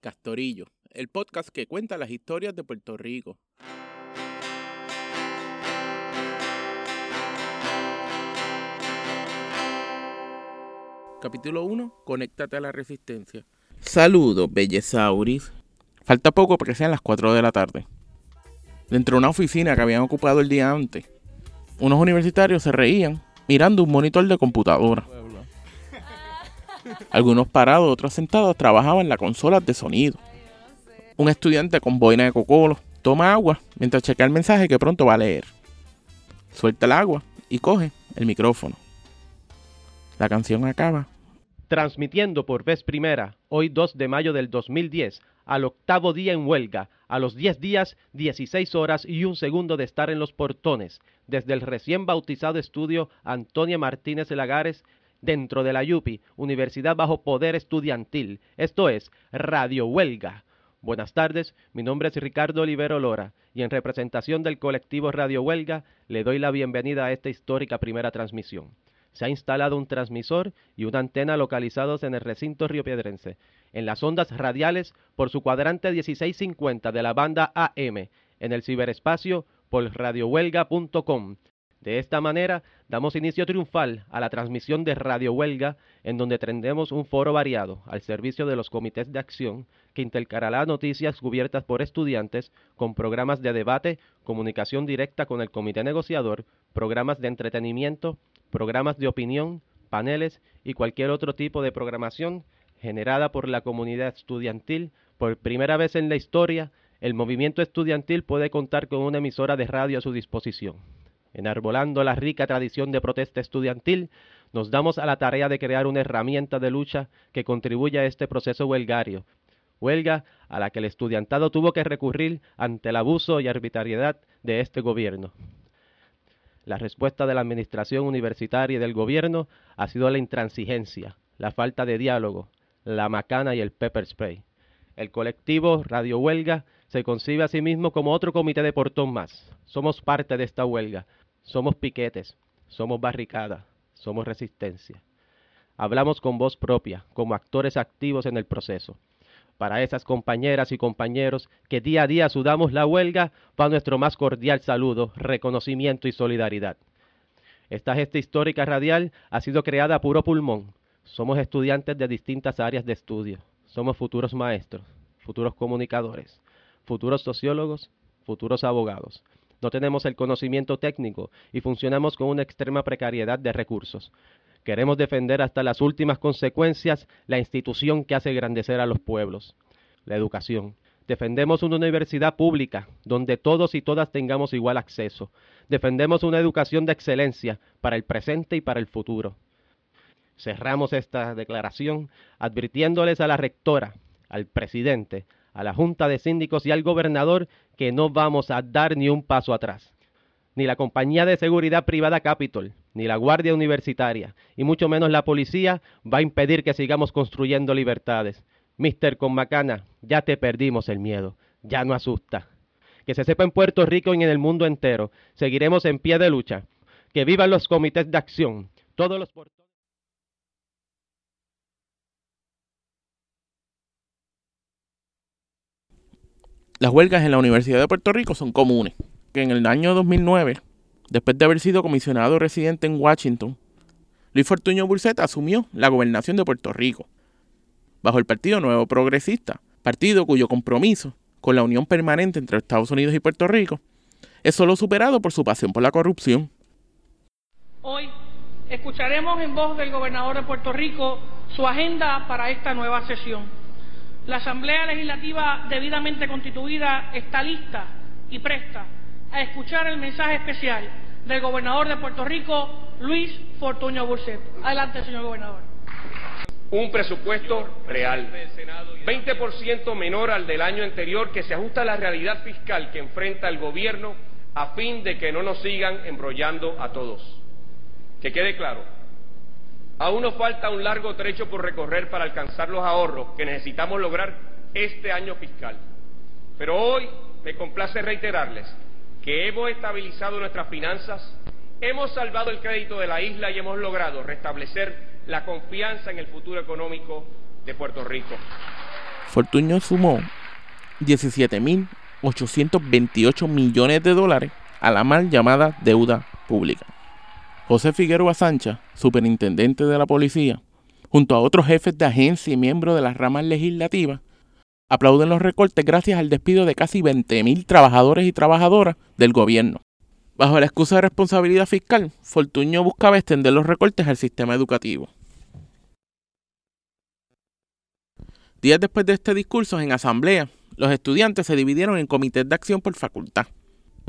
Castorillo, el podcast que cuenta las historias de Puerto Rico. Capítulo 1. Conéctate a la resistencia. Saludos, Bellezauris. Falta poco para que sean las 4 de la tarde. Dentro de una oficina que habían ocupado el día antes, unos universitarios se reían mirando un monitor de computadora. Algunos parados, otros sentados, trabajaban en la consola de sonido. Un estudiante con boina de cocolo toma agua mientras chequea el mensaje que pronto va a leer. Suelta el agua y coge el micrófono. La canción acaba. Transmitiendo por vez primera, hoy 2 de mayo del 2010, al octavo día en huelga, a los 10 días, 16 horas y un segundo de estar en los portones, desde el recién bautizado estudio Antonia Martínez Lagares, dentro de la YUPI, Universidad Bajo Poder Estudiantil, esto es Radio Huelga. Buenas tardes, mi nombre es Ricardo Olivero Lora y en representación del colectivo Radio Huelga le doy la bienvenida a esta histórica primera transmisión. Se ha instalado un transmisor y una antena localizados en el recinto riopiedrense, en las ondas radiales por su cuadrante 1650 de la banda AM, en el ciberespacio por radiohuelga.com de esta manera, damos inicio triunfal a la transmisión de Radio Huelga, en donde tendremos un foro variado al servicio de los comités de acción que intercalará noticias cubiertas por estudiantes con programas de debate, comunicación directa con el comité negociador, programas de entretenimiento, programas de opinión, paneles y cualquier otro tipo de programación generada por la comunidad estudiantil. Por primera vez en la historia, el movimiento estudiantil puede contar con una emisora de radio a su disposición. Enarbolando la rica tradición de protesta estudiantil, nos damos a la tarea de crear una herramienta de lucha que contribuya a este proceso huelgario, huelga a la que el estudiantado tuvo que recurrir ante el abuso y arbitrariedad de este gobierno. La respuesta de la administración universitaria y del gobierno ha sido la intransigencia, la falta de diálogo, la macana y el pepper spray. El colectivo Radio Huelga se concibe a sí mismo como otro comité de portón más. Somos parte de esta huelga, somos piquetes, somos barricadas, somos resistencia. Hablamos con voz propia, como actores activos en el proceso. Para esas compañeras y compañeros que día a día sudamos la huelga, va nuestro más cordial saludo, reconocimiento y solidaridad. Esta gesta histórica radial ha sido creada a puro pulmón. Somos estudiantes de distintas áreas de estudio. Somos futuros maestros, futuros comunicadores, futuros sociólogos, futuros abogados no tenemos el conocimiento técnico y funcionamos con una extrema precariedad de recursos. Queremos defender hasta las últimas consecuencias la institución que hace grandecer a los pueblos, la educación. Defendemos una universidad pública donde todos y todas tengamos igual acceso. Defendemos una educación de excelencia para el presente y para el futuro. Cerramos esta declaración advirtiéndoles a la rectora, al presidente, a la Junta de Síndicos y al gobernador que no vamos a dar ni un paso atrás. Ni la compañía de seguridad privada Capitol, ni la Guardia Universitaria, y mucho menos la policía va a impedir que sigamos construyendo libertades. Mister Macana, ya te perdimos el miedo, ya no asusta. Que se sepa en Puerto Rico y en el mundo entero, seguiremos en pie de lucha. Que vivan los comités de acción, todos los Las huelgas en la Universidad de Puerto Rico son comunes. Que en el año 2009, después de haber sido comisionado residente en Washington, Luis Fortuño Burset asumió la gobernación de Puerto Rico, bajo el Partido Nuevo Progresista, partido cuyo compromiso con la unión permanente entre Estados Unidos y Puerto Rico es solo superado por su pasión por la corrupción. Hoy escucharemos en voz del gobernador de Puerto Rico su agenda para esta nueva sesión. La Asamblea Legislativa debidamente constituida está lista y presta a escuchar el mensaje especial del gobernador de Puerto Rico, Luis Fortuño Burset. Adelante, señor gobernador. Un presupuesto real, 20% menor al del año anterior, que se ajusta a la realidad fiscal que enfrenta el gobierno a fin de que no nos sigan embrollando a todos. Que quede claro, Aún nos falta un largo trecho por recorrer para alcanzar los ahorros que necesitamos lograr este año fiscal. Pero hoy me complace reiterarles que hemos estabilizado nuestras finanzas, hemos salvado el crédito de la isla y hemos logrado restablecer la confianza en el futuro económico de Puerto Rico. Fortuño sumó 17.828 millones de dólares a la mal llamada deuda pública. José Figueroa Sancha, superintendente de la policía, junto a otros jefes de agencia y miembros de las ramas legislativas, aplauden los recortes gracias al despido de casi 20.000 trabajadores y trabajadoras del gobierno. Bajo la excusa de responsabilidad fiscal, Fortuño buscaba extender los recortes al sistema educativo. Días después de este discurso, en asamblea, los estudiantes se dividieron en comités de acción por facultad.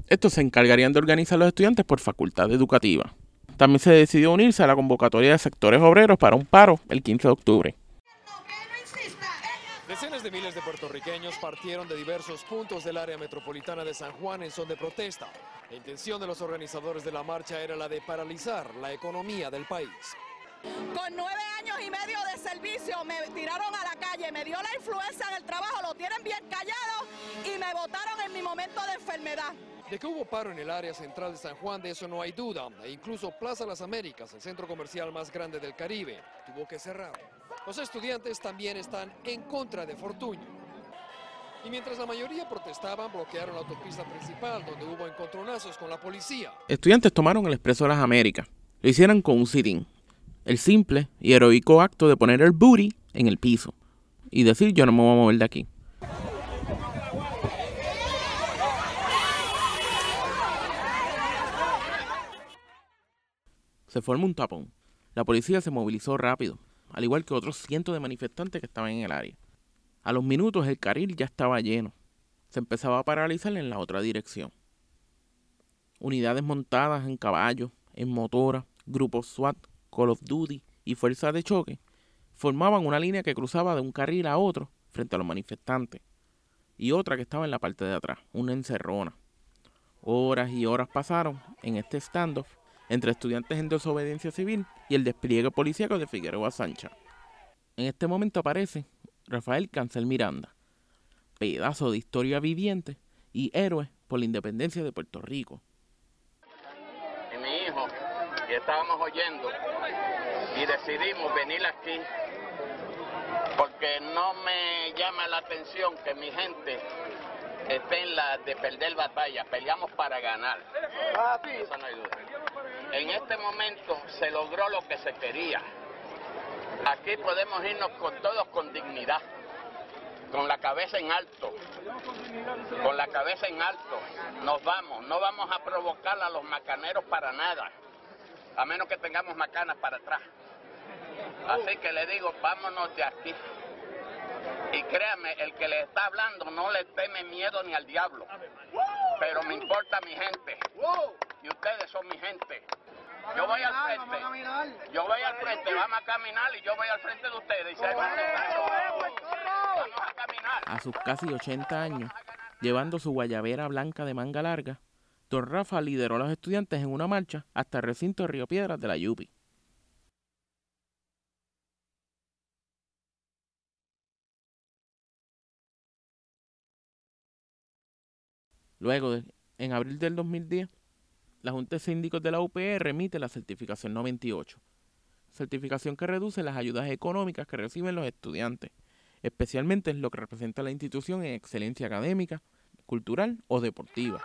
Estos se encargarían de organizar a los estudiantes por facultad educativa. También se decidió unirse a la convocatoria de sectores obreros para un paro el 15 de octubre. Decenas de miles de puertorriqueños partieron de diversos puntos del área metropolitana de San Juan en son de protesta. La intención de los organizadores de la marcha era la de paralizar la economía del país. Con nueve años y medio de servicio me tiraron a la calle, me dio la influencia del trabajo, lo tienen bien callado y me votaron en mi momento de enfermedad. De que hubo paro en el área central de San Juan, de eso no hay duda. E incluso Plaza Las Américas, el centro comercial más grande del Caribe, tuvo que cerrar. Los estudiantes también están en contra de Fortuño. Y mientras la mayoría protestaban, bloquearon la autopista principal, donde hubo encontronazos con la policía. Estudiantes tomaron el Expreso de las Américas. Lo hicieron con un sit el simple y heroico acto de poner el booty en el piso y decir yo no me voy a mover de aquí. Se formó un tapón. La policía se movilizó rápido, al igual que otros cientos de manifestantes que estaban en el área. A los minutos el carril ya estaba lleno. Se empezaba a paralizar en la otra dirección. Unidades montadas en caballos, en motora, grupos SWAT, Call of Duty y Fuerza de Choque formaban una línea que cruzaba de un carril a otro frente a los manifestantes y otra que estaba en la parte de atrás, una encerrona. Horas y horas pasaron en este standoff entre estudiantes en desobediencia civil y el despliegue policíaco de Figueroa Sancha. En este momento aparece Rafael Cancel Miranda, pedazo de historia viviente y héroe por la independencia de Puerto Rico. Y mi hijo, que estábamos oyendo, y decidimos venir aquí porque no me llama la atención que mi gente esté en la de perder batalla, peleamos para ganar. Eso no hay duda. En este momento se logró lo que se quería. Aquí podemos irnos con todos con dignidad, con la cabeza en alto, con la cabeza en alto. Nos vamos, no vamos a provocar a los macaneros para nada, a menos que tengamos macanas para atrás. Así que le digo, vámonos de aquí. Y créame, el que le está hablando no le teme miedo ni al diablo. Pero me importa mi gente. Y ustedes son mi gente. Yo voy al frente. Yo voy al frente, vamos a caminar y yo voy al frente de ustedes. vamos a caminar. A sus casi 80 años, llevando su guayabera blanca de manga larga, Don Rafa lideró a los estudiantes en una marcha hasta el recinto de Río Piedras de la Yupi. Luego, en abril del 2010, la Junta de Síndicos de la UPR emite la certificación 98, certificación que reduce las ayudas económicas que reciben los estudiantes, especialmente en lo que representa la institución en excelencia académica, cultural o deportiva.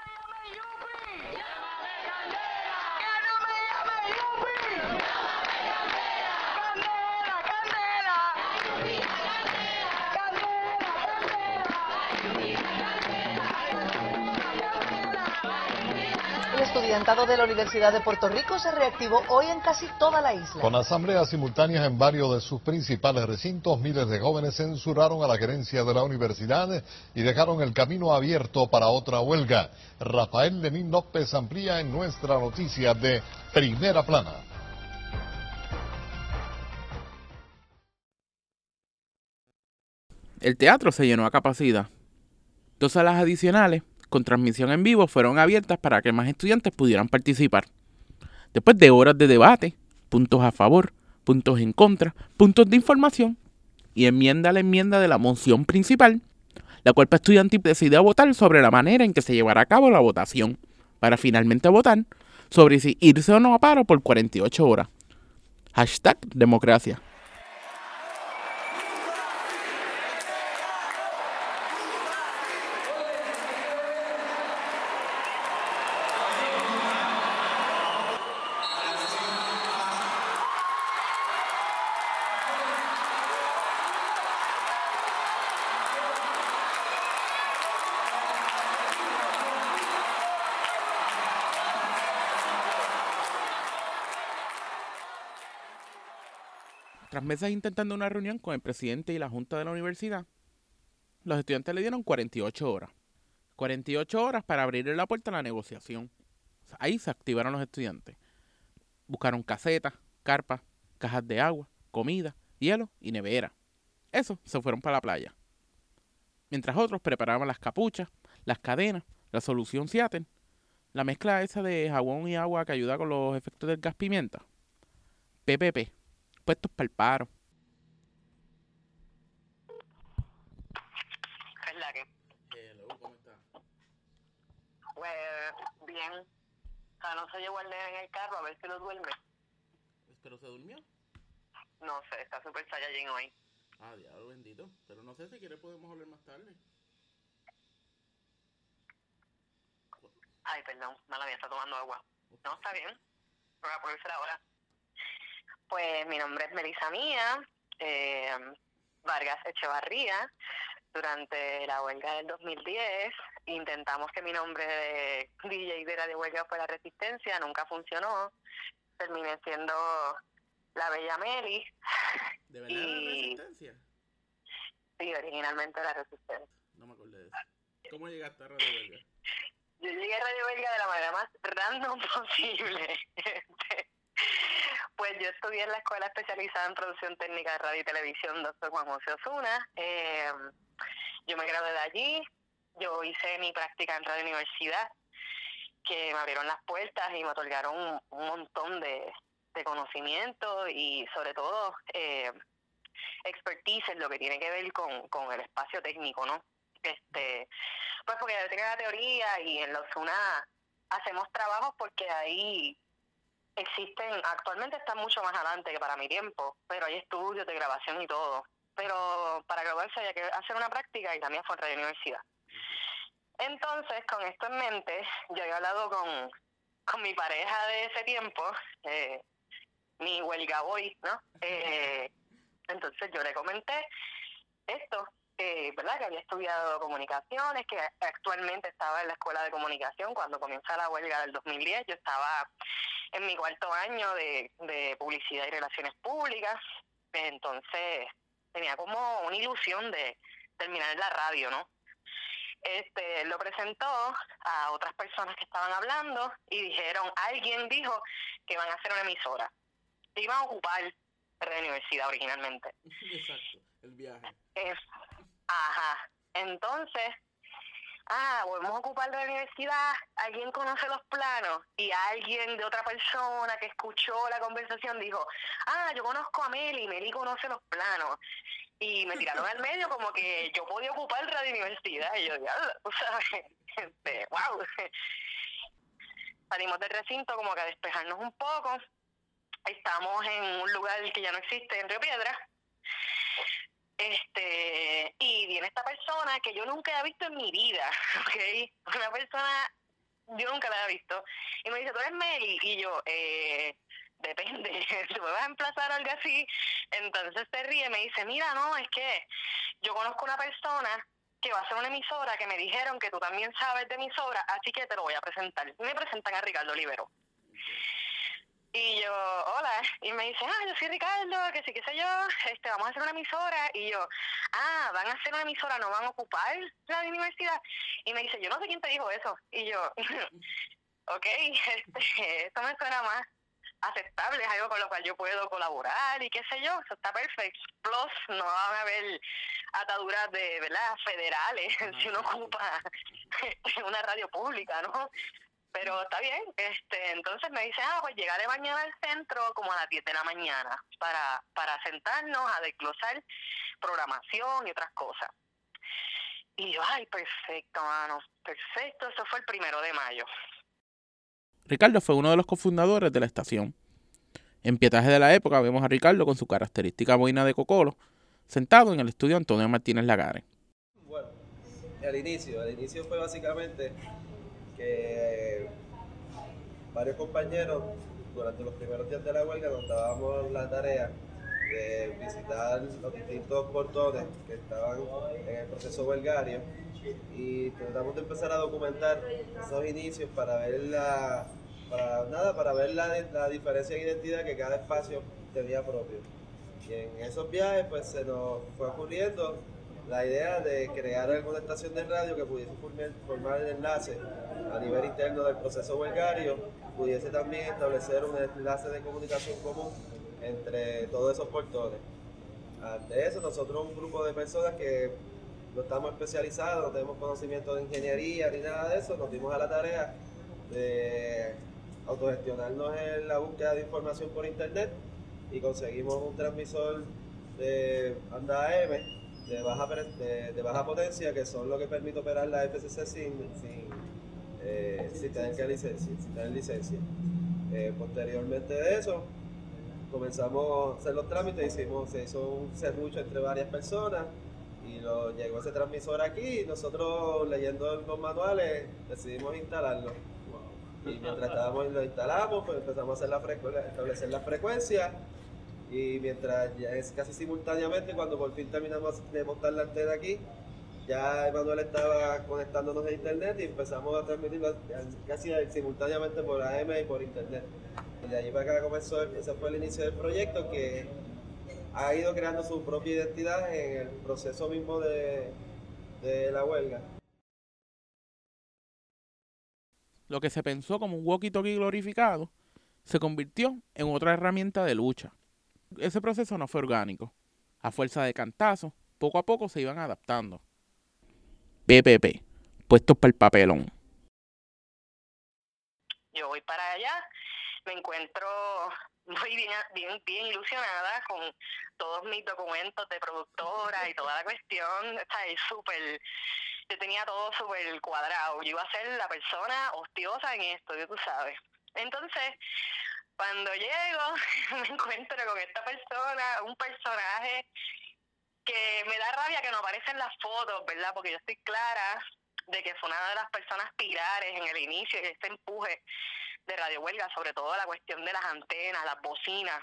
Estudiantado de la Universidad de Puerto Rico se reactivó hoy en casi toda la isla. Con asambleas simultáneas en varios de sus principales recintos, miles de jóvenes censuraron a la gerencia de la universidad y dejaron el camino abierto para otra huelga. Rafael Lenín López amplía en nuestra noticia de Primera Plana. El teatro se llenó a capacidad. Dos salas adicionales con transmisión en vivo fueron abiertas para que más estudiantes pudieran participar. Después de horas de debate, puntos a favor, puntos en contra, puntos de información y enmienda a la enmienda de la moción principal, la cual estudiantil decidió votar sobre la manera en que se llevará a cabo la votación, para finalmente votar sobre si irse o no a paro por 48 horas. Hashtag democracia. Tras meses intentando una reunión con el presidente y la junta de la universidad, los estudiantes le dieron 48 horas. 48 horas para abrirle la puerta a la negociación. Ahí se activaron los estudiantes. Buscaron casetas, carpas, cajas de agua, comida, hielo y nevera. Eso se fueron para la playa. Mientras otros preparaban las capuchas, las cadenas, la solución Seattle, la mezcla esa de jabón y agua que ayuda con los efectos del gas pimienta. PPP, puestos para el paro. Es la que. Hello, ¿cómo estás? Pues bien. Alonso llevó al nene en el carro a ver si lo duerme. ¿Pero se durmió? No sé, está súper saiyajin hoy. Ah, diablo bendito. Pero no sé si quiere podemos hablar más tarde. Ay, perdón, mala mía, está tomando agua. No, está bien. Voy a ponerse ahora. Pues mi nombre es Melissa Mía, eh, Vargas Echevarría. Durante la huelga del 2010 intentamos que mi nombre de DJ de Radio Huelga fuera Resistencia, nunca funcionó. Terminé siendo la Bella Meli. ¿De verdad Y- resistencia? Sí, originalmente la Resistencia. No me acordé de eso. ¿Cómo llegaste a Radio Huelga? Yo llegué a Radio Belga de la manera más random posible. Pues yo estudié en la Escuela Especializada en Producción Técnica de Radio y Televisión, doctor Juan José Osuna. Eh, yo me gradué de allí. Yo hice mi práctica en Radio Universidad, que me abrieron las puertas y me otorgaron un, montón de, de conocimiento y sobre todo eh, expertise en lo que tiene que ver con, con el espacio técnico, ¿no? Este, pues porque yo tengo la teoría y en los UNA hacemos trabajos porque ahí existen, actualmente están mucho más adelante que para mi tiempo, pero hay estudios de grabación y todo. Pero para graduarse había que hacer una práctica y también fue en Radio Universidad. Entonces, con esto en mente, yo había hablado con, con mi pareja de ese tiempo, eh, mi huelga boy, ¿no? Eh, entonces yo le comenté esto, eh, ¿verdad? Que había estudiado comunicaciones, que actualmente estaba en la escuela de comunicación cuando comienza la huelga del 2010. Yo estaba en mi cuarto año de, de publicidad y relaciones públicas, entonces tenía como una ilusión de terminar en la radio, ¿no? Este, lo presentó a otras personas que estaban hablando y dijeron, alguien dijo que iban a hacer una emisora. Iban a ocupar la universidad originalmente. Exacto, el viaje. Es, ajá. Entonces, ah, volvemos a ocupar la universidad, alguien conoce los planos y alguien de otra persona que escuchó la conversación dijo, ah, yo conozco a Meli, Meli conoce los planos. Y me tiraron al medio como que yo podía ocupar Radio Universidad. Y yo, diablo, tú sabes, este, wow. Salimos del recinto como que a despejarnos un poco. Estamos en un lugar que ya no existe, en Río Piedra. Este, y viene esta persona que yo nunca he visto en mi vida, ¿ok? Una persona, yo nunca la he visto. Y me dice, ¿tú eres Meli? Y yo, eh, depende, ¿tú me vas a emplazar o algo así? Entonces se ríe y me dice, mira, no, es que yo conozco una persona que va a ser una emisora que me dijeron que tú también sabes de emisora, así que te lo voy a presentar. Me presentan a Ricardo Olivero. Y yo, hola, y me dice, ah, yo soy Ricardo, que sí, qué sé yo, este, vamos a hacer una emisora. Y yo, ah, van a hacer una emisora, no van a ocupar la universidad. Y me dice, yo no sé quién te dijo eso. Y yo, ok, este, esto me suena más aceptable, es algo con lo cual yo puedo colaborar y qué sé yo, eso está perfecto. Plus, no van a haber ataduras de, ¿verdad?, federales si uno ocupa una radio pública, ¿no? Pero está bien, este, entonces me dice, ah, pues llegaré mañana al centro como a las 10 de la mañana para, para sentarnos a desglosar programación y otras cosas. Y yo, ay, perfecto, mano, perfecto, eso fue el primero de mayo. Ricardo fue uno de los cofundadores de la estación. En pietaje de la época vemos a Ricardo con su característica boina de cocolo, sentado en el estudio Antonio Martínez Lagares. Bueno, el inicio, el inicio fue básicamente que varios compañeros durante los primeros días de la huelga nos dábamos la tarea de visitar los distintos portones que estaban en el proceso huelgario y tratamos de empezar a documentar esos inicios para ver la para nada para ver la, la diferencia de identidad que cada espacio tenía propio. Y en esos viajes pues se nos fue ocurriendo la idea de crear alguna estación de radio que pudiese formar el enlace a nivel interno del proceso huelgario, pudiese también establecer un enlace de comunicación común entre todos esos portones. Ante eso, nosotros un grupo de personas que no estamos especializados, no tenemos conocimiento de ingeniería ni nada de eso, nos dimos a la tarea de autogestionarnos en la búsqueda de información por internet y conseguimos un transmisor de banda AM de baja, de, baja potencia que son lo que permite operar la FCC sin, sin, eh, tener, que licencia, sin tener licencia. Eh, posteriormente de eso, comenzamos a hacer los trámites, hicimos, se hizo un serrucho entre varias personas y lo, llegó ese transmisor aquí y nosotros leyendo los manuales decidimos instalarlo. Y mientras estábamos lo instalamos, pues empezamos a hacer la establecer la frecuencia y mientras es casi simultáneamente, cuando por fin terminamos de montar la antena aquí, ya Emanuel estaba conectándonos a internet y empezamos a transmitirlo casi simultáneamente por AM y por internet. Y de allí para acá comenzó, ese fue el inicio del proyecto que ha ido creando su propia identidad en el proceso mismo de, de la huelga. Lo que se pensó como un walkie-talkie glorificado se convirtió en otra herramienta de lucha ese proceso no fue orgánico. A fuerza de cantazos, poco a poco se iban adaptando. PPP, puestos para el papelón. Yo voy para allá, me encuentro muy bien, bien, bien ilusionada con todos mis documentos de productora y toda la cuestión. Está súper, yo tenía todo súper cuadrado. Yo iba a ser la persona hostiosa en esto, tú sabes. Entonces, cuando llego, me encuentro con esta persona, un personaje que me da rabia que no aparece en las fotos, ¿verdad? Porque yo estoy clara de que fue una de las personas pilares en el inicio de este empuje de Radio Huelga, sobre todo la cuestión de las antenas, las bocinas.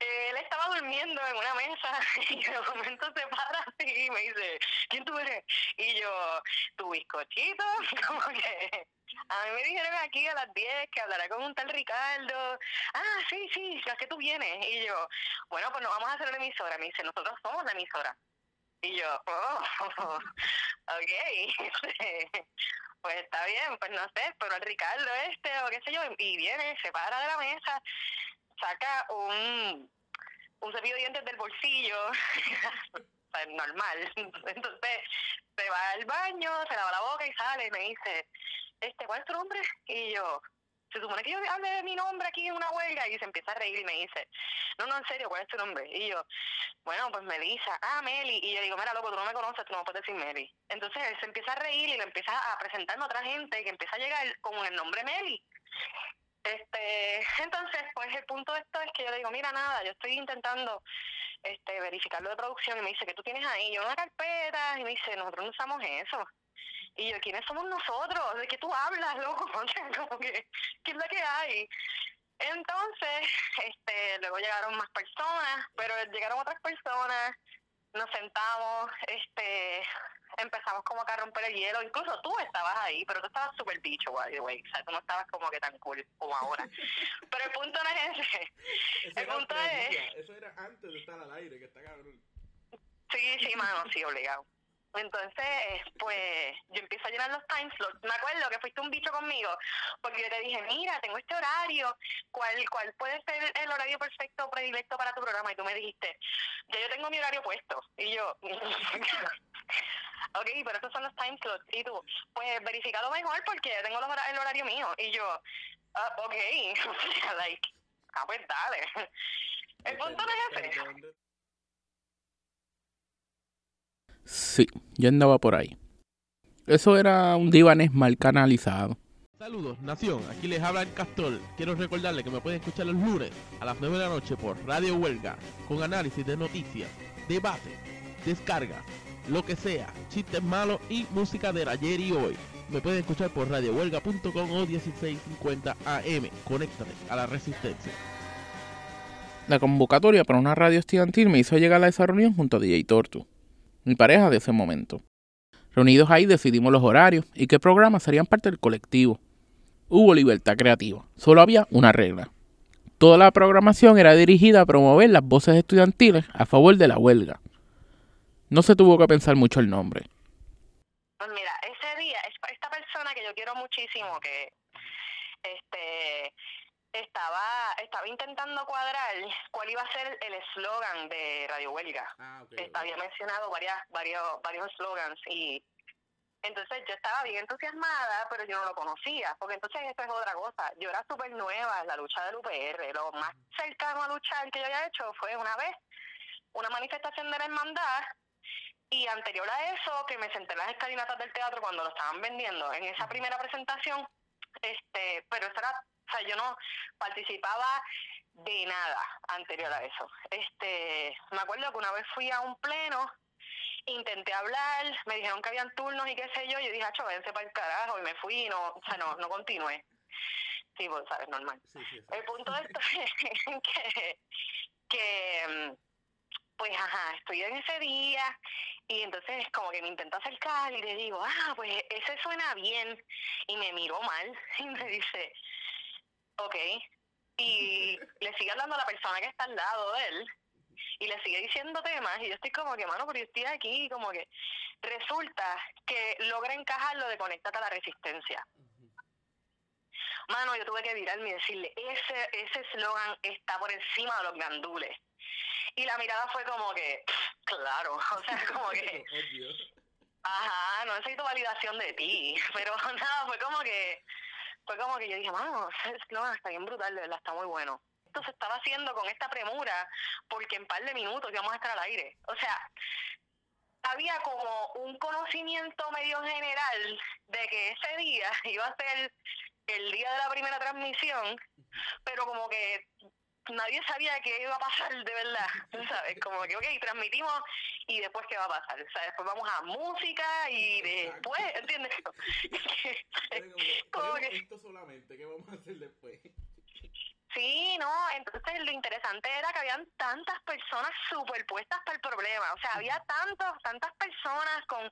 Él estaba durmiendo en una mesa y de momento se para y me dice, ¿quién tú eres? Y yo, tu bizcochito, como que a mí me dijeron aquí a las 10 que hablará con un tal Ricardo. Ah, sí, sí, es que tú vienes. Y yo, bueno, pues nos vamos a hacer la emisora. Me dice, nosotros somos la emisora. Y yo, oh, ok. pues está bien, pues no sé, pero el Ricardo este o qué sé yo, y viene, se para de la mesa, saca un, un cepillo de dientes del bolsillo, normal. Entonces se va al baño, se lava la boca y sale y me dice, este, ¿cuál es tu nombre? Y yo, se supone que yo hable de mi nombre aquí en una huelga y se empieza a reír y me dice, no, no, en serio, ¿cuál es tu nombre? Y yo, bueno, pues Melissa, ah, Meli. Y yo digo, mira, loco, tú no me conoces, tú no puedes decir Meli. Entonces él se empieza a reír y le empieza a presentarme a otra gente que empieza a llegar con el nombre Meli. Este, entonces, pues el punto de esto es que yo le digo, mira, nada, yo estoy intentando este verificar lo de producción y me dice, que tú tienes ahí? Yo una carpeta y me dice, nosotros no usamos eso. Y yo, ¿quiénes somos nosotros? ¿De qué tú hablas, loco? como que, ¿qué es lo que hay? Entonces, este, luego llegaron más personas, pero llegaron otras personas, nos sentamos, este, empezamos como que a romper el hielo, incluso tú estabas ahí, pero tú estabas súper bicho, by the way, o sea, tú no estabas como que tan cool como ahora. pero el punto no es ese, el punto es... Eso era antes de estar al aire, que está cabrón. Sí, sí, mano, sí, obligado. Entonces, pues yo empiezo a llenar los time slots. Me acuerdo que fuiste un bicho conmigo, porque yo te dije, mira, tengo este horario, ¿cuál, cuál puede ser el horario perfecto, predilecto para tu programa? Y tú me dijiste, ya yo tengo mi horario puesto. Y yo, ok, pero esos son los time slots. Y tú, pues verificado mejor porque tengo el horario mío. Y yo, uh, ok, like, ah, pues dale. El punto no es ese. Sí, yo andaba por ahí. Eso era un divanes mal canalizado. Saludos, Nación. Aquí les habla el Castor. Quiero recordarles que me pueden escuchar los lunes a las 9 de la noche por Radio Huelga con análisis de noticias, debate, descarga, lo que sea, chistes malos y música de ayer y hoy. Me pueden escuchar por radiohuelga.com o 1650 AM. Conéctate a la resistencia. La convocatoria para una radio estudiantil me hizo llegar a esa reunión junto a DJ Tortu mi pareja de ese momento. Reunidos ahí decidimos los horarios y qué programas serían parte del colectivo. Hubo libertad creativa, solo había una regla. Toda la programación era dirigida a promover las voces estudiantiles a favor de la huelga. No se tuvo que pensar mucho el nombre. Pues mira, ese día, esta persona que yo quiero muchísimo, que este estaba estaba intentando cuadrar cuál iba a ser el eslogan de Radio Huelga. Ah, Había mencionado varias, varios, varios slogans y entonces yo estaba bien entusiasmada, pero yo no lo conocía, porque entonces esto es otra cosa. Yo era súper nueva en la lucha del UPR. Lo más cercano a luchar que yo había hecho fue una vez una manifestación de la hermandad y anterior a eso, que me senté en las escalinatas del teatro cuando lo estaban vendiendo. En esa primera presentación, este, pero eso era, o sea, yo no participaba de nada anterior a eso. Este, me acuerdo que una vez fui a un pleno intenté hablar, me dijeron que habían turnos y qué sé yo, yo dije, acho, váyanse para el carajo, y me fui y no, o sea, no, no continué. Sí, pues, sabes, normal. El punto de esto es que, que, pues, ajá, estoy en ese día, y entonces como que me intento acercar y le digo, ah, pues ese suena bien, y me miró mal, y me dice, ok, y le sigue hablando a la persona que está al lado de él, y le sigue diciendo temas y yo estoy como que, mano, pero yo estoy aquí como que resulta que logra encajarlo de conectar a la resistencia. Mano, yo tuve que virarme y decirle, ese ese eslogan está por encima de los gandules. Y la mirada fue como que, claro, o sea, como que... Ajá, no necesito validación de ti, pero nada, fue como que, fue como que yo dije, mano, eslogan está bien brutal, de verdad, está muy bueno esto se estaba haciendo con esta premura porque en par de minutos íbamos a estar al aire. O sea, había como un conocimiento medio general de que ese día iba a ser el día de la primera transmisión, pero como que nadie sabía qué iba a pasar de verdad, ¿sabes? Como que, ok, transmitimos y después qué va a pasar, o sea, después vamos a música y después, ¿entiendes? como que, esto solamente, ¿qué vamos a hacer después? Sí, no, entonces lo interesante era que habían tantas personas superpuestas para el problema, o sea, había tantos, tantas personas con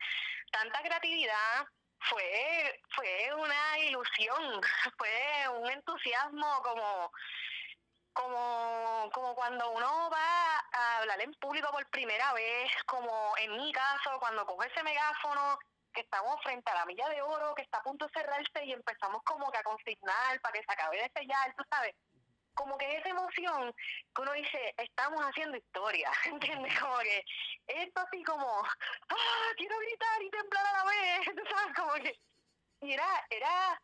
tanta creatividad, fue, fue una ilusión, fue un entusiasmo como, como, como cuando uno va a hablar en público por primera vez, como en mi caso, cuando coge ese megáfono que estamos frente a la milla de oro, que está a punto de cerrarse y empezamos como que a consignar para que se acabe de sellar, tú sabes como que esa emoción que uno dice, estamos haciendo historia, ¿entiendes? Como que esto así como, ah, quiero gritar y temblar a la vez, ¿sabes? Como que, y era, era,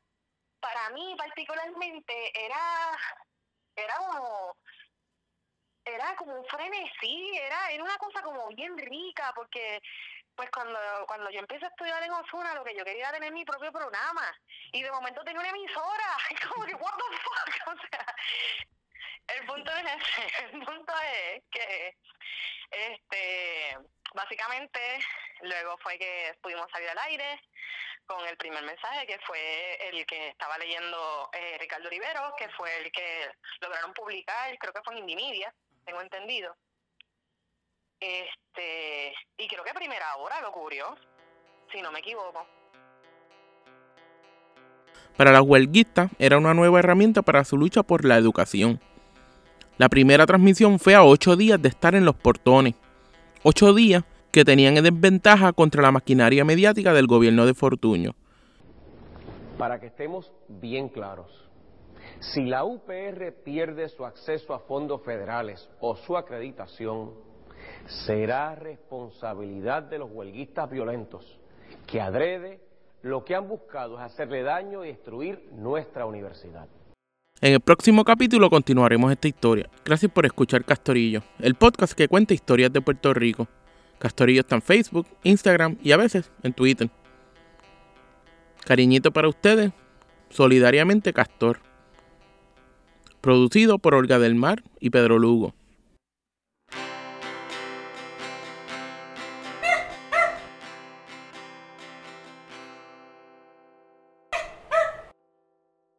para mí particularmente, era, era como, era como un frenesí, era, era una cosa como bien rica, porque pues cuando, cuando yo empecé a estudiar en Osuna, lo que yo quería era tener mi propio programa. Y de momento tengo una emisora. como que, what the fuck? O sea, el punto es. El punto es que, este, básicamente, luego fue que pudimos salir al aire con el primer mensaje, que fue el que estaba leyendo eh, Ricardo Rivero, que fue el que lograron publicar, creo que fue en Indimedia, tengo entendido. Este, y creo que primera hora lo cubrió, si no me equivoco. Para las huelguistas era una nueva herramienta para su lucha por la educación. La primera transmisión fue a ocho días de estar en los portones. Ocho días que tenían en desventaja contra la maquinaria mediática del gobierno de Fortuño. Para que estemos bien claros, si la UPR pierde su acceso a fondos federales o su acreditación, será responsabilidad de los huelguistas violentos que adrede lo que han buscado es hacerle daño y destruir nuestra universidad. En el próximo capítulo continuaremos esta historia. Gracias por escuchar Castorillo, el podcast que cuenta historias de Puerto Rico. Castorillo está en Facebook, Instagram y a veces en Twitter. Cariñito para ustedes, solidariamente Castor. Producido por Olga del Mar y Pedro Lugo.